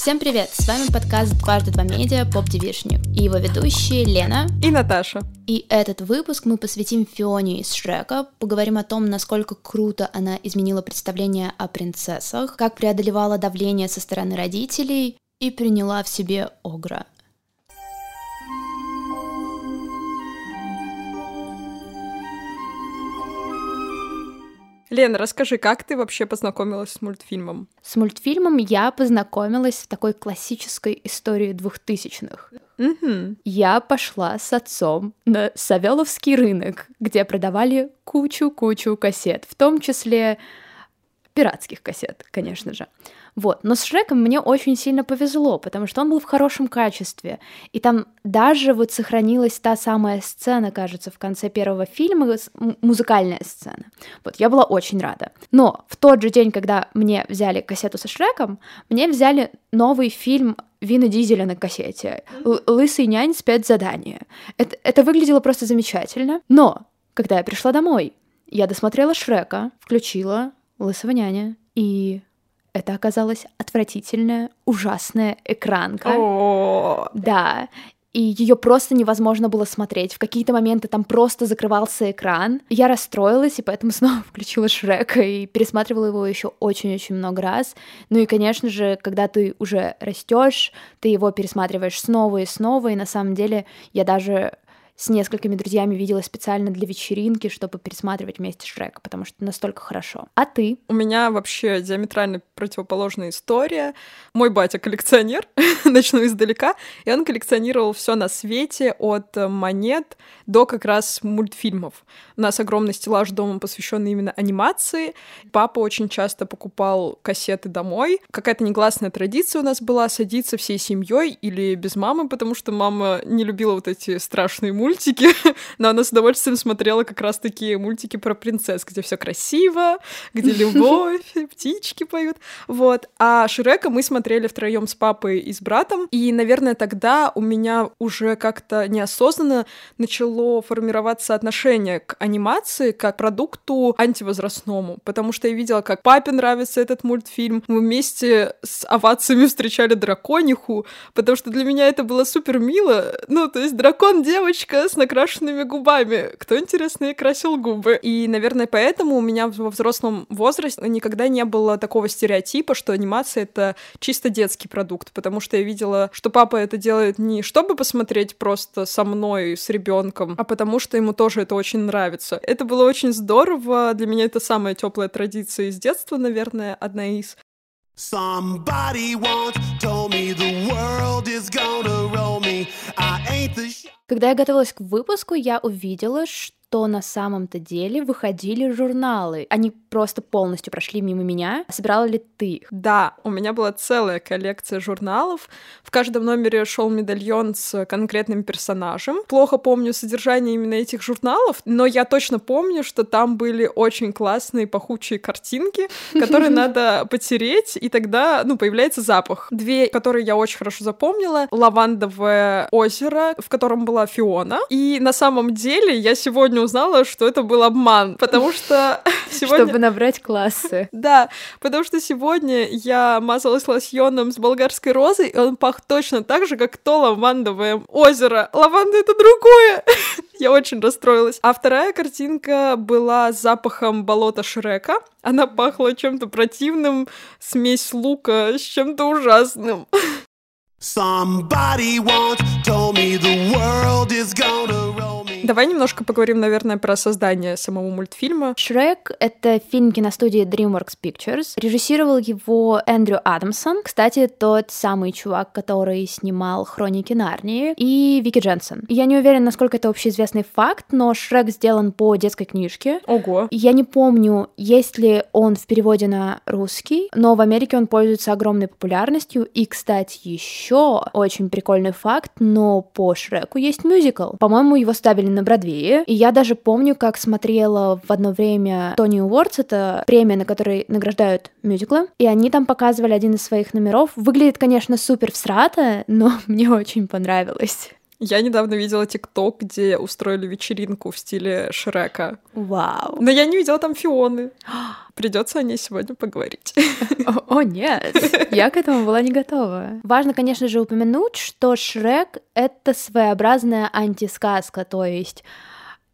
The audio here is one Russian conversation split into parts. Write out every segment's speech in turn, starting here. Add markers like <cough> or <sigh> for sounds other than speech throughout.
Всем привет! С вами подкаст «Дважды два медиа» Поп Дивишню и его ведущие Лена и Наташа. И этот выпуск мы посвятим Фионе из Шрека, поговорим о том, насколько круто она изменила представление о принцессах, как преодолевала давление со стороны родителей и приняла в себе Огра. Лена, расскажи, как ты вообще познакомилась с мультфильмом? С мультфильмом я познакомилась в такой классической истории двухтысячных. Угу. Я пошла с отцом на Савеловский рынок, где продавали кучу-кучу кассет, в том числе пиратских кассет, конечно же. Вот. Но с Шреком мне очень сильно повезло, потому что он был в хорошем качестве. И там даже вот сохранилась та самая сцена, кажется, в конце первого фильма, музыкальная сцена. Вот, я была очень рада. Но в тот же день, когда мне взяли кассету со Шреком, мне взяли новый фильм Вина Дизеля на кассете. «Лысый нянь спецзадание». Это, это выглядело просто замечательно. Но, когда я пришла домой, я досмотрела Шрека, включила «Лысого няня» и это оказалась отвратительная, ужасная экранка. Да. И ее просто невозможно было смотреть. В какие-то моменты там просто закрывался экран. Я расстроилась, и поэтому <laughs> снова включила Шрека и пересматривала его еще очень-очень много раз. Ну и, конечно же, когда ты уже растешь, ты его пересматриваешь снова и снова. И на самом деле я даже с несколькими друзьями видела специально для вечеринки, чтобы пересматривать вместе Шрека, потому что настолько хорошо. А ты? У меня вообще диаметрально противоположная история. Мой батя коллекционер, <laughs> начну издалека, и он коллекционировал все на свете от монет до как раз мультфильмов. У нас огромный стеллаж дома, посвященный именно анимации. Папа очень часто покупал кассеты домой. Какая-то негласная традиция у нас была садиться всей семьей или без мамы, потому что мама не любила вот эти страшные мультики, мультики, <laughs> но она с удовольствием смотрела как раз такие мультики про принцесс, где все красиво, где любовь, <laughs> птички поют. Вот. А Шрека мы смотрели втроем с папой и с братом. И, наверное, тогда у меня уже как-то неосознанно начало формироваться отношение к анимации как продукту антивозрастному, потому что я видела, как папе нравится этот мультфильм. Мы вместе с овациями встречали дракониху, потому что для меня это было супер мило. Ну, то есть дракон девочка, с накрашенными губами. Кто, интересно, и красил губы? И, наверное, поэтому у меня во взрослом возрасте никогда не было такого стереотипа, что анимация — это чисто детский продукт, потому что я видела, что папа это делает не чтобы посмотреть просто со мной, с ребенком, а потому что ему тоже это очень нравится. Это было очень здорово. Для меня это самая теплая традиция из детства, наверное, одна из. Somebody once told me the world is gonna roll me. I ain't the когда я готовилась к выпуску, я увидела, что на самом-то деле выходили журналы. Они просто полностью прошли мимо меня. Собирала ли ты их? Да, у меня была целая коллекция журналов. В каждом номере шел медальон с конкретным персонажем. Плохо помню содержание именно этих журналов, но я точно помню, что там были очень классные пахучие картинки, которые <laughs> надо потереть, и тогда, ну, появляется запах. Две, которые я очень хорошо запомнила. Лавандовое озеро, в котором была Фиона. И на самом деле я сегодня узнала, что это был обман, потому что <laughs> сегодня... Чтобы набрать классы. <laughs> Да, потому что сегодня я мазалась лосьоном с болгарской розой, и он пах точно так же, как то лавандовое озеро. Лаванда — это другое! <laughs> Я очень расстроилась. А вторая картинка была с запахом болота Шрека. Она пахла чем-то противным, смесь лука с чем-то ужасным. Somebody once told me the roll Давай немножко поговорим, наверное, про создание самого мультфильма. «Шрек» — это фильм киностудии DreamWorks Pictures. Режиссировал его Эндрю Адамсон. Кстати, тот самый чувак, который снимал «Хроники Нарнии», и Вики Дженсен. Я не уверена, насколько это общеизвестный факт, но «Шрек» сделан по детской книжке. Ого. Я не помню, есть ли он в переводе на русский, но в Америке он пользуется огромной популярностью. И, кстати, еще очень прикольный факт, но по «Шреку» есть мюзикл. По-моему, его ставили на на Бродвее. И я даже помню, как смотрела в одно время Тони Уордс, это премия, на которой награждают мюзиклы, и они там показывали один из своих номеров. Выглядит, конечно, супер всрато, но <laughs> мне очень понравилось. Я недавно видела ТикТок, где устроили вечеринку в стиле Шрека. Вау. Но я не видела там Фионы. Придется о ней сегодня поговорить. О, о, нет, я к этому была не готова. Важно, конечно же, упомянуть, что Шрек — это своеобразная антисказка, то есть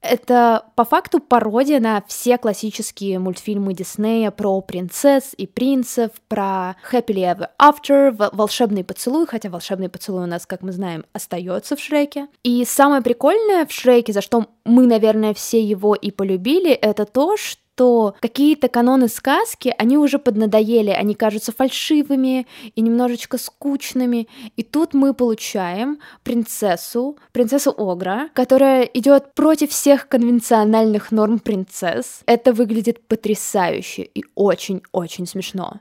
это по факту пародия на все классические мультфильмы Диснея про принцесс и принцев, про Happily Ever After, волшебный поцелуй, хотя волшебный поцелуй у нас, как мы знаем, остается в Шреке. И самое прикольное в Шреке, за что мы, наверное, все его и полюбили, это то, что что какие-то каноны сказки, они уже поднадоели, они кажутся фальшивыми и немножечко скучными. И тут мы получаем принцессу, принцессу Огра, которая идет против всех конвенциональных норм принцесс. Это выглядит потрясающе и очень-очень смешно.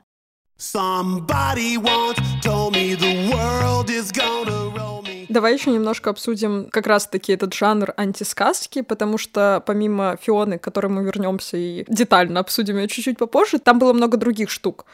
Somebody told me the world Давай еще немножко обсудим как раз-таки этот жанр антисказки, потому что помимо Фионы, к которой мы вернемся и детально обсудим ее чуть-чуть попозже, там было много других штук.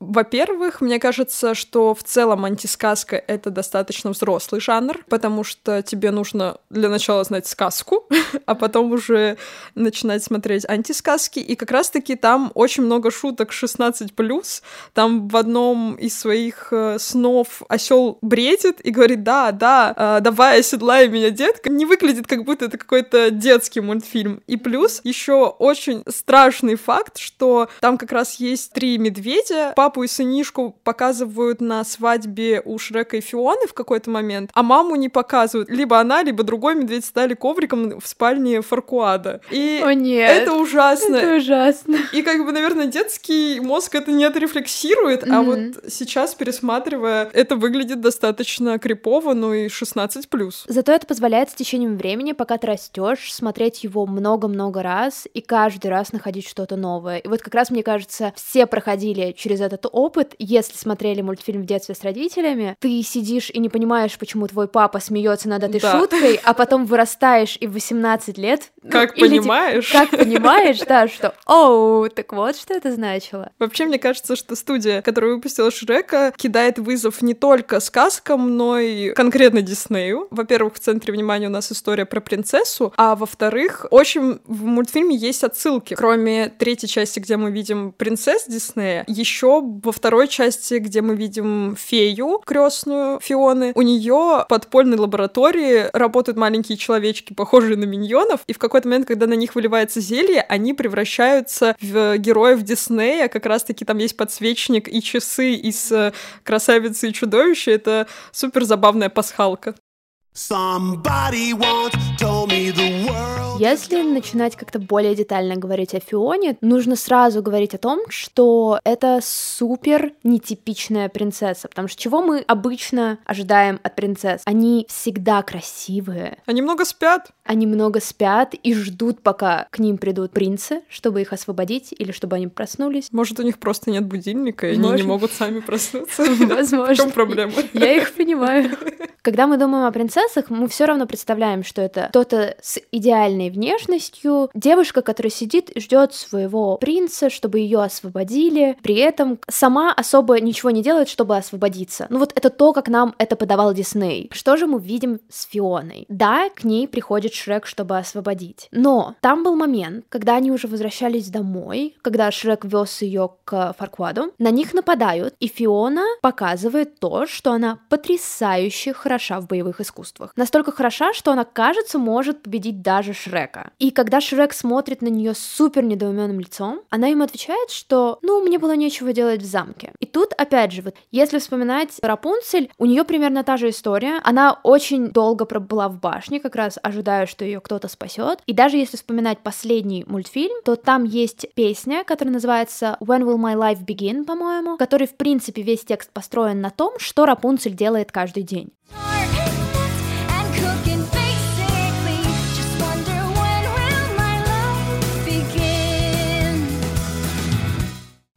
Во-первых, мне кажется, что в целом антисказка — это достаточно взрослый жанр, потому что тебе нужно для начала знать сказку, <laughs> а потом уже начинать смотреть антисказки. И как раз-таки там очень много шуток 16+. Там в одном из своих э, снов осел бредит и говорит, да, да, э, давай оседлай меня, детка. Не выглядит, как будто это какой-то детский мультфильм. И плюс еще очень страшный факт, что там как раз есть три медведя, папу и сынишку показывают на свадьбе у Шрека и Фионы в какой-то момент, а маму не показывают. Либо она, либо другой медведь стали ковриком в спальне Фаркуада. И О, нет. это ужасно. Это ужасно. И как бы, наверное, детский мозг это не отрефлексирует, mm-hmm. а вот сейчас, пересматривая, это выглядит достаточно крипово, ну и 16+. Зато это позволяет с течением времени, пока ты растешь, смотреть его много-много раз и каждый раз находить что-то новое. И вот как раз, мне кажется, все проходили через этот этот опыт, если смотрели мультфильм в детстве с родителями, ты сидишь и не понимаешь, почему твой папа смеется над этой да. шуткой, а потом вырастаешь и в 18 лет... Ну, как ну, понимаешь. Как понимаешь, да, что «Оу, так вот, что это значило». Вообще, мне кажется, что студия, которая выпустила Шрека, кидает вызов не только сказкам, но и конкретно Диснею. Во-первых, в центре внимания у нас история про принцессу, а во-вторых, очень в мультфильме есть отсылки. Кроме третьей части, где мы видим принцесс Диснея, еще во второй части, где мы видим фею крестную Фионы, у нее в подпольной лаборатории работают маленькие человечки, похожие на миньонов, и в какой-то момент, когда на них выливается зелье, они превращаются в героев Диснея, как раз-таки там есть подсвечник и часы из э, «Красавицы и чудовища», это супер забавная пасхалка. Если начинать как-то более детально говорить о Фионе, нужно сразу говорить о том, что это супер нетипичная принцесса, потому что чего мы обычно ожидаем от принцесс? Они всегда красивые. Они много спят. Они много спят и ждут, пока к ним придут принцы, чтобы их освободить или чтобы они проснулись. Может, у них просто нет будильника, и они не могут сами проснуться. Возможно. <laughs> В чем проблема? Я их понимаю. Когда мы думаем о принцессах, мы все равно представляем, что это кто-то с идеальной внешностью, девушка, которая сидит ждет своего принца, чтобы ее освободили, при этом сама особо ничего не делает, чтобы освободиться. Ну вот это то, как нам это подавал Дисней. Что же мы видим с Фионой? Да, к ней приходит Шрек, чтобы освободить. Но там был момент, когда они уже возвращались домой, когда Шрек вез ее к Фаркваду, на них нападают, и Фиона показывает то, что она потрясающе хороша в боевых искусствах. Настолько хороша, что она, кажется, может победить даже Шрека. И когда Шрек смотрит на нее супер недоуменным лицом, она ему отвечает, что ну, мне было нечего делать в замке. И тут, опять же, вот, если вспоминать Рапунцель, у нее примерно та же история. Она очень долго пробыла в башне, как раз ожидая, что ее кто-то спасет. И даже если вспоминать последний мультфильм, то там есть песня, которая называется When Will My Life Begin, по-моему, который, в принципе, весь текст построен на том, что Рапунцель делает каждый день.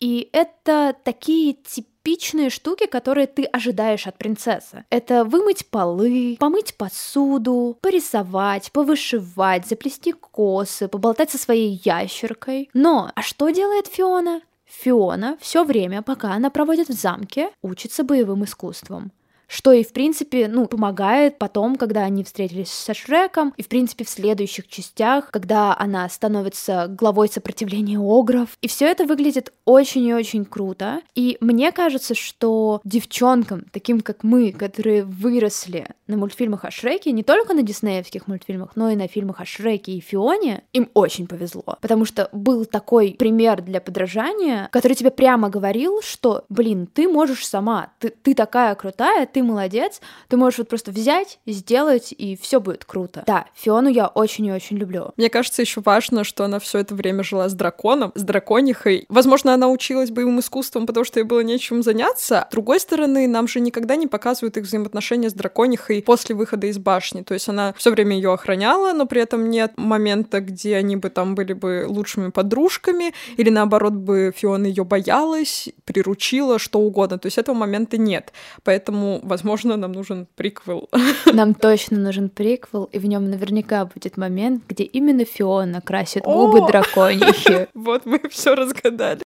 И это такие типичные штуки, которые ты ожидаешь от принцессы. Это вымыть полы, помыть посуду, порисовать, повышивать, заплести косы, поболтать со своей ящеркой. Но, а что делает Фиона? Фиона все время, пока она проводит в замке, учится боевым искусствам. Что и, в принципе, ну, помогает потом, когда они встретились со Шреком, и, в принципе, в следующих частях, когда она становится главой сопротивления огров. И все это выглядит очень и очень круто. И мне кажется, что девчонкам, таким как мы, которые выросли на мультфильмах о Шреке, не только на диснеевских мультфильмах, но и на фильмах о Шреке и Фионе, им очень повезло. Потому что был такой пример для подражания, который тебе прямо говорил, что, блин, ты можешь сама, ты, ты такая крутая, ты молодец, ты можешь вот просто взять, сделать, и все будет круто. Да, Фиону я очень и очень люблю. Мне кажется, еще важно, что она все это время жила с драконом, с драконихой. Возможно, она училась боевым искусством, потому что ей было нечем заняться. С другой стороны, нам же никогда не показывают их взаимоотношения с драконихой после выхода из башни. То есть она все время ее охраняла, но при этом нет момента, где они бы там были бы лучшими подружками, или наоборот бы Фиона ее боялась, приручила, что угодно. То есть этого момента нет. Поэтому, возможно, нам нужен приквел. <laughs> Нам точно нужен приквел, и в нем наверняка будет момент, где именно Фиона красит губы драконихи. <laughs> Вот мы все разгадали.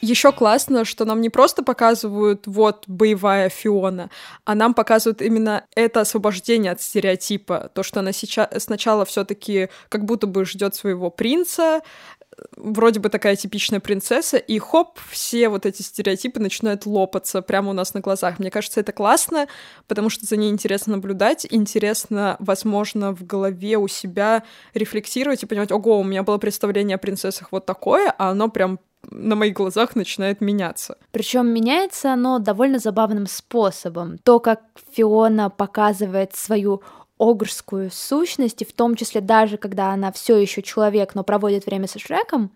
Еще классно, что нам не просто показывают вот боевая Фиона, а нам показывают именно это освобождение от стереотипа, то, что она сейчас сначала все-таки как будто бы ждет своего принца, вроде бы такая типичная принцесса, и хоп, все вот эти стереотипы начинают лопаться прямо у нас на глазах. Мне кажется, это классно, потому что за ней интересно наблюдать, интересно, возможно, в голове у себя рефлексировать и понимать, ого, у меня было представление о принцессах вот такое, а оно прям на моих глазах начинает меняться. Причем меняется оно довольно забавным способом. То, как Фиона показывает свою огрскую сущность, и в том числе даже когда она все еще человек, но проводит время со Шреком,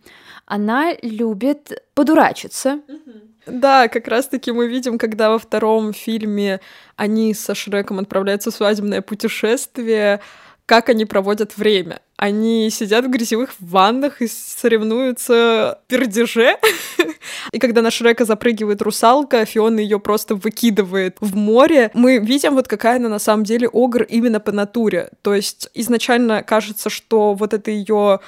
она любит подурачиться. Да, как раз-таки мы видим, когда во втором фильме они со Шреком отправляются в свадебное путешествие, как они проводят время. Они сидят в грязевых ваннах и соревнуются в пердеже. <laughs> И когда на Шрека запрыгивает русалка, Фиона ее просто выкидывает в море. Мы видим вот какая она на самом деле огр именно по натуре. То есть изначально кажется, что вот это ее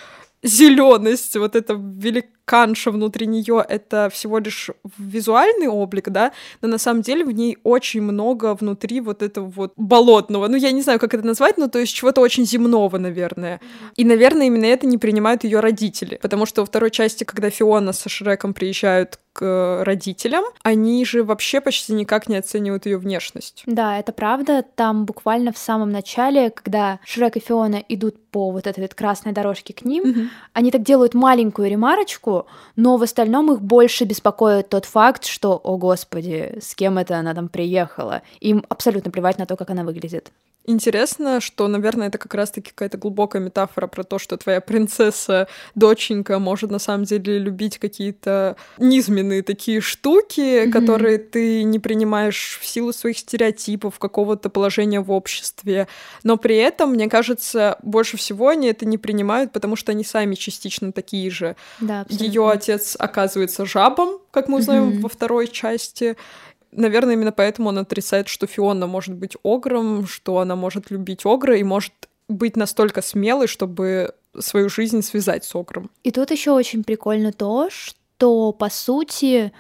зеленость, вот это велик канша внутри нее это всего лишь визуальный облик, да, но на самом деле в ней очень много внутри вот этого вот болотного, ну я не знаю, как это назвать, но то есть чего-то очень земного, наверное. И, наверное, именно это не принимают ее родители, потому что во второй части, когда Фиона со Шреком приезжают к родителям, они же вообще почти никак не оценивают ее внешность. Да, это правда. Там буквально в самом начале, когда Шрек и Фиона идут по вот этой вот красной дорожке к ним, mm-hmm. они так делают маленькую ремарочку, но в остальном их больше беспокоит тот факт, что, о господи, с кем это она там приехала. Им абсолютно плевать на то, как она выглядит. Интересно, что, наверное, это как раз-таки какая-то глубокая метафора про то, что твоя принцесса, доченька, может на самом деле любить какие-то низменные такие штуки, mm-hmm. которые ты не принимаешь в силу своих стереотипов, какого-то положения в обществе. Но при этом, мне кажется, больше всего они это не принимают, потому что они сами частично такие же. Да, Ее отец оказывается жабом, как мы узнаем mm-hmm. во второй части. Наверное, именно поэтому он отрицает, что Фиона может быть огром, что она может любить огра и может быть настолько смелой, чтобы свою жизнь связать с огром. И тут еще очень прикольно то, что по сути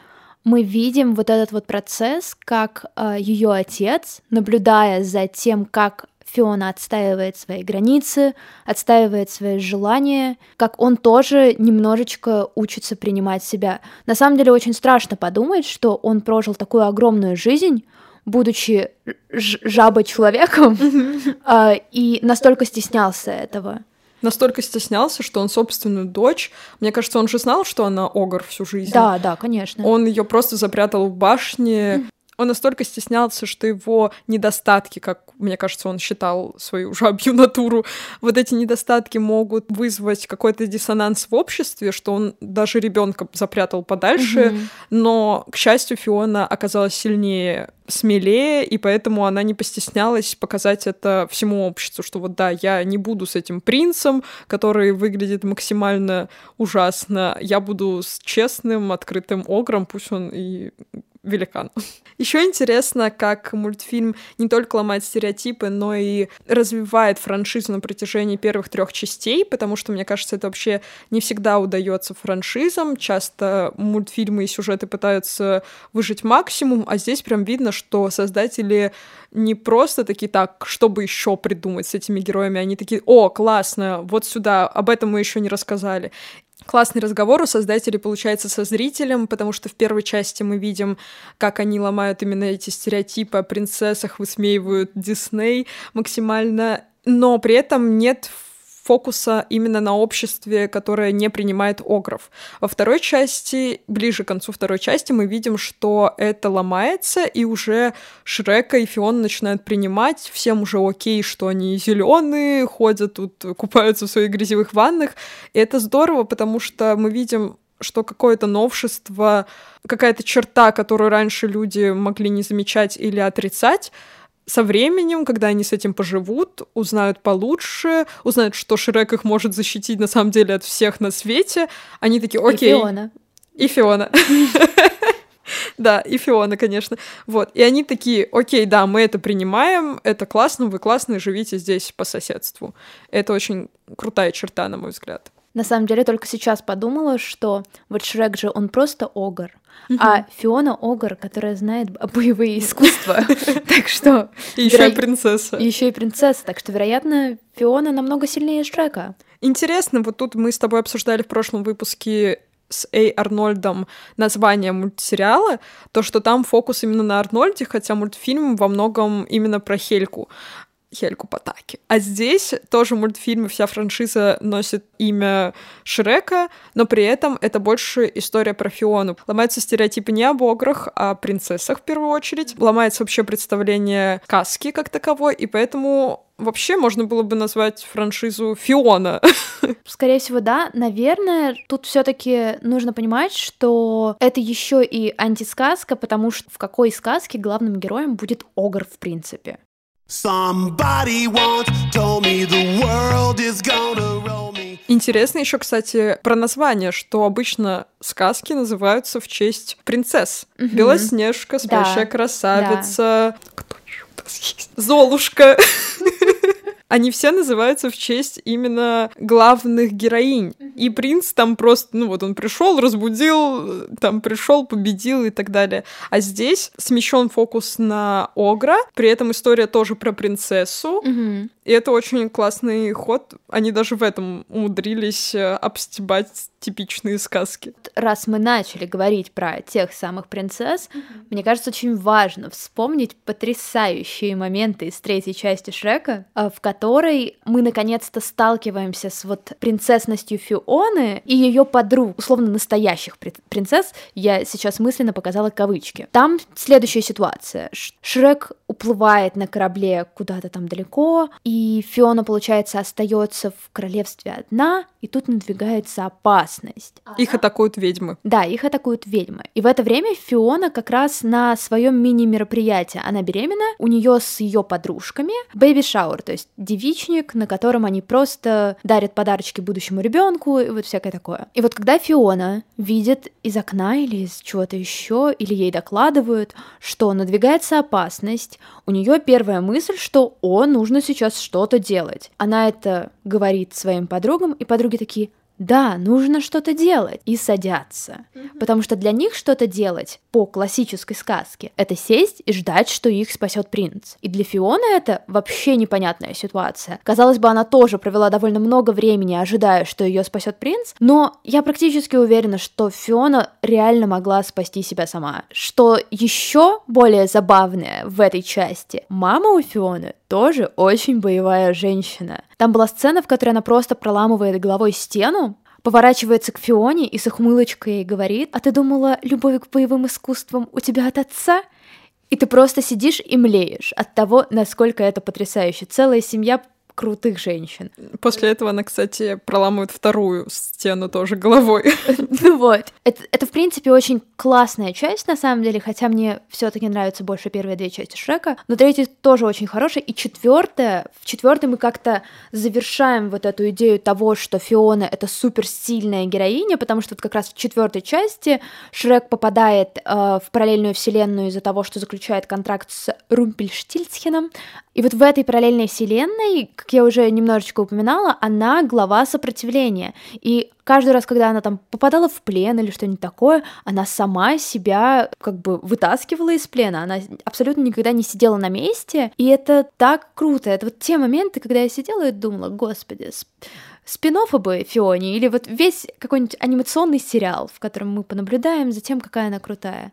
мы видим вот этот вот процесс, как э, ее отец, наблюдая за тем, как Фиона отстаивает свои границы, отстаивает свои желания, как он тоже немножечко учится принимать себя. На самом деле очень страшно подумать, что он прожил такую огромную жизнь, будучи жабой-человеком, <laughs> а, и настолько стеснялся этого настолько стеснялся, что он собственную дочь, мне кажется, он же знал, что она огр всю жизнь. Да, да, конечно. Он ее просто запрятал в башне, он настолько стеснялся, что его недостатки, как мне кажется, он считал свою жабью натуру, вот эти недостатки могут вызвать какой-то диссонанс в обществе, что он даже ребенка запрятал подальше, mm-hmm. но, к счастью, Фиона оказалась сильнее, смелее, и поэтому она не постеснялась показать это всему обществу, что вот да, я не буду с этим принцем, который выглядит максимально ужасно, я буду с честным, открытым огром, пусть он и великан. <laughs> Еще интересно, как мультфильм не только ломает стереотипы, но и развивает франшизу на протяжении первых трех частей, потому что, мне кажется, это вообще не всегда удается франшизам. Часто мультфильмы и сюжеты пытаются выжить максимум, а здесь прям видно, что создатели не просто такие, так, чтобы еще придумать с этими героями, они такие, о, классно, вот сюда, об этом мы еще не рассказали. Классный разговор у создателей получается со зрителем, потому что в первой части мы видим, как они ломают именно эти стереотипы о принцессах, высмеивают Дисней максимально, но при этом нет фокуса именно на обществе, которое не принимает огров. Во второй части, ближе к концу второй части, мы видим, что это ломается, и уже Шрека и Фион начинают принимать. Всем уже окей, что они зеленые, ходят тут, купаются в своих грязевых ваннах. И это здорово, потому что мы видим что какое-то новшество, какая-то черта, которую раньше люди могли не замечать или отрицать, со временем, когда они с этим поживут, узнают получше, узнают, что Шрек их может защитить на самом деле от всех на свете, они такие, окей. И Фиона. И Фиона. <laughs> Да, и Фиона, конечно. Вот. И они такие, окей, да, мы это принимаем, это классно, вы классные, живите здесь по соседству. Это очень крутая черта, на мой взгляд. На самом деле, только сейчас подумала, что вот Шрек же, он просто огр, а Фиона Огр, которая знает боевые <laughs> искусства. Так что... Еще и принцесса. Еще и принцесса. Так что, вероятно, Фиона намного сильнее Шрека. Интересно, вот тут мы с тобой обсуждали в прошлом выпуске с Эй Арнольдом название мультсериала, то, что там фокус именно на Арнольде, хотя мультфильм во многом именно про Хельку. Хельку Патаки. А здесь тоже мультфильм, вся франшиза носит имя Шрека, но при этом это больше история про Фиону. Ломаются стереотипы не об ограх, а о принцессах в первую очередь. Ломается вообще представление сказки как таковой, и поэтому Вообще можно было бы назвать франшизу Фиона. <laughs> Скорее всего, да. Наверное, тут все-таки нужно понимать, что это еще и антисказка, потому что в какой сказке главным героем будет огр в принципе. Интересно еще, кстати, про название, что обычно сказки называются в честь принцесс. Угу. Белоснежка, спящая да. красавица. Да. Кто еще у нас есть? Золушка. <laughs> они все называются в честь именно главных героинь. И принц там просто, ну вот он пришел, разбудил, там пришел, победил и так далее. А здесь смещен фокус на Огра, при этом история тоже про принцессу. И это очень классный ход. Они даже в этом умудрились э, обстебать типичные сказки. Раз мы начали говорить про тех самых принцесс, mm-hmm. мне кажется, очень важно вспомнить потрясающие моменты из третьей части Шрека, э, в которой мы наконец-то сталкиваемся с вот принцессностью Фионы и ее подруг, условно настоящих принцесс. Я сейчас мысленно показала кавычки. Там следующая ситуация. Шрек уплывает на корабле куда-то там далеко, и Фиона, получается, остается в королевстве одна, и тут надвигается опасность. Их атакуют ведьмы. Да, их атакуют ведьмы. И в это время Фиона как раз на своем мини-мероприятии, она беременна, у нее с ее подружками бэйби шаур, то есть девичник, на котором они просто дарят подарочки будущему ребенку и вот всякое такое. И вот когда Фиона видит из окна или из чего-то еще, или ей докладывают, что надвигается опасность, у нее первая мысль, что о, нужно сейчас что-то делать. Она это говорит своим подругам, и подруги такие, да, нужно что-то делать, и садятся. Mm-hmm. Потому что для них что-то делать по классической сказке — это сесть и ждать, что их спасет принц. И для Фионы это вообще непонятная ситуация. Казалось бы, она тоже провела довольно много времени, ожидая, что ее спасет принц, но я практически уверена, что Фиона реально могла спасти себя сама. Что еще более забавное в этой части, мама у Фионы тоже очень боевая женщина. Там была сцена, в которой она просто проламывает головой стену, поворачивается к Фионе и с ухмылочкой говорит, «А ты думала, любовь к боевым искусствам у тебя от отца?» И ты просто сидишь и млеешь от того, насколько это потрясающе. Целая семья крутых женщин. После этого она, кстати, проламывает вторую стену тоже головой. <laughs> Ну вот. Это, это, в принципе, очень классная часть, на самом деле, хотя мне все таки нравятся больше первые две части Шрека, но третья тоже очень хорошая, и четвертая, в четвертой мы как-то завершаем вот эту идею того, что Фиона — это суперсильная героиня, потому что вот как раз в четвертой части Шрек попадает э, в параллельную вселенную из-за того, что заключает контракт с Румпельштильцхеном, и вот в этой параллельной вселенной, как я уже немножечко упоминала, она глава сопротивления. И каждый раз, когда она там попадала в плен или что-нибудь такое, она сама себя как бы вытаскивала из плена. Она абсолютно никогда не сидела на месте. И это так круто. Это вот те моменты, когда я сидела и думала, господи, спин бы Фионе или вот весь какой-нибудь анимационный сериал, в котором мы понаблюдаем за тем, какая она крутая.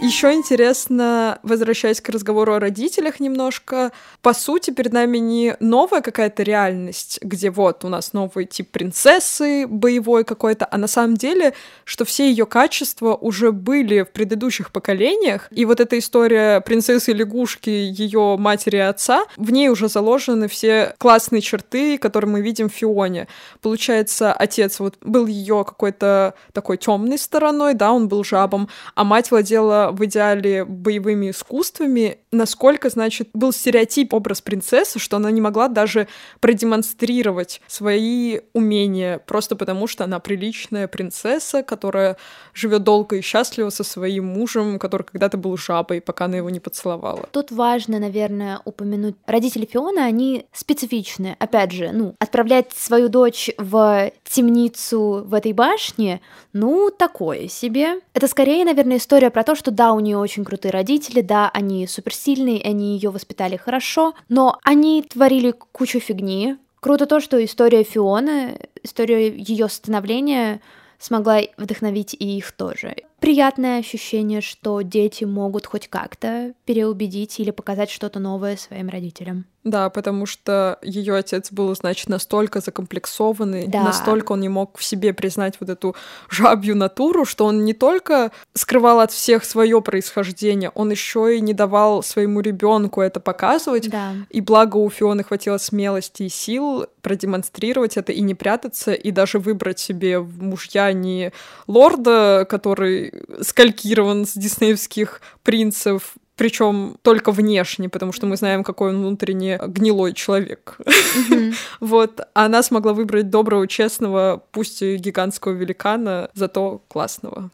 Еще интересно, возвращаясь к разговору о родителях немножко, по сути, перед нами не новая какая-то реальность, где вот у нас новый тип принцессы боевой какой-то, а на самом деле, что все ее качества уже были в предыдущих поколениях, и вот эта история принцессы лягушки, ее матери и отца, в ней уже заложены все классные черты, которые мы видим в Фионе. Получается, отец вот был ее какой-то такой темной стороной, да, он был жабом, а мать владела в идеале боевыми искусствами, насколько, значит, был стереотип образ принцессы, что она не могла даже продемонстрировать свои умения, просто потому что она приличная принцесса, которая живет долго и счастливо со своим мужем, который когда-то был жабой, пока она его не поцеловала. Тут важно, наверное, упомянуть, родители Фиона, они специфичные. Опять же, ну, отправлять свою дочь в темницу в этой башне, ну, такое себе. Это скорее, наверное, история про то, что да, у нее очень крутые родители, да, они суперсильные, они ее воспитали хорошо, но они творили кучу фигни. Круто то, что история Фионы, история ее становления смогла вдохновить и их тоже. Приятное ощущение, что дети могут хоть как-то переубедить или показать что-то новое своим родителям. Да, потому что ее отец был, значит, настолько закомплексованный, да. настолько он не мог в себе признать вот эту жабью натуру, что он не только скрывал от всех свое происхождение, он еще и не давал своему ребенку это показывать. Да. И благо у Фионы хватило смелости и сил продемонстрировать это и не прятаться, и даже выбрать себе в мужья не лорда, который скалькирован с диснеевских принцев, причем только внешне, потому что мы знаем, какой он внутренне гнилой человек. Mm-hmm. <laughs> вот. Она смогла выбрать доброго, честного, пусть и гигантского великана, зато классного.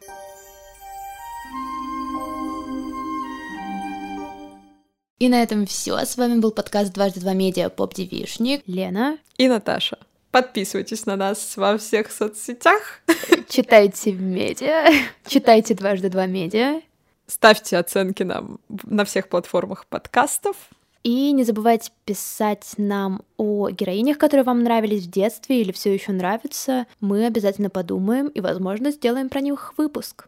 И на этом все. С вами был подкаст «Дважды два медиа» Поп Девишник, Лена и Наташа. Подписывайтесь на нас во всех соцсетях. <laughs> Читайте медиа, <laughs> читайте «Дважды два медиа». Ставьте оценки нам на всех платформах подкастов. И не забывайте писать нам о героинях, которые вам нравились в детстве или все еще нравятся. Мы обязательно подумаем и, возможно, сделаем про них выпуск.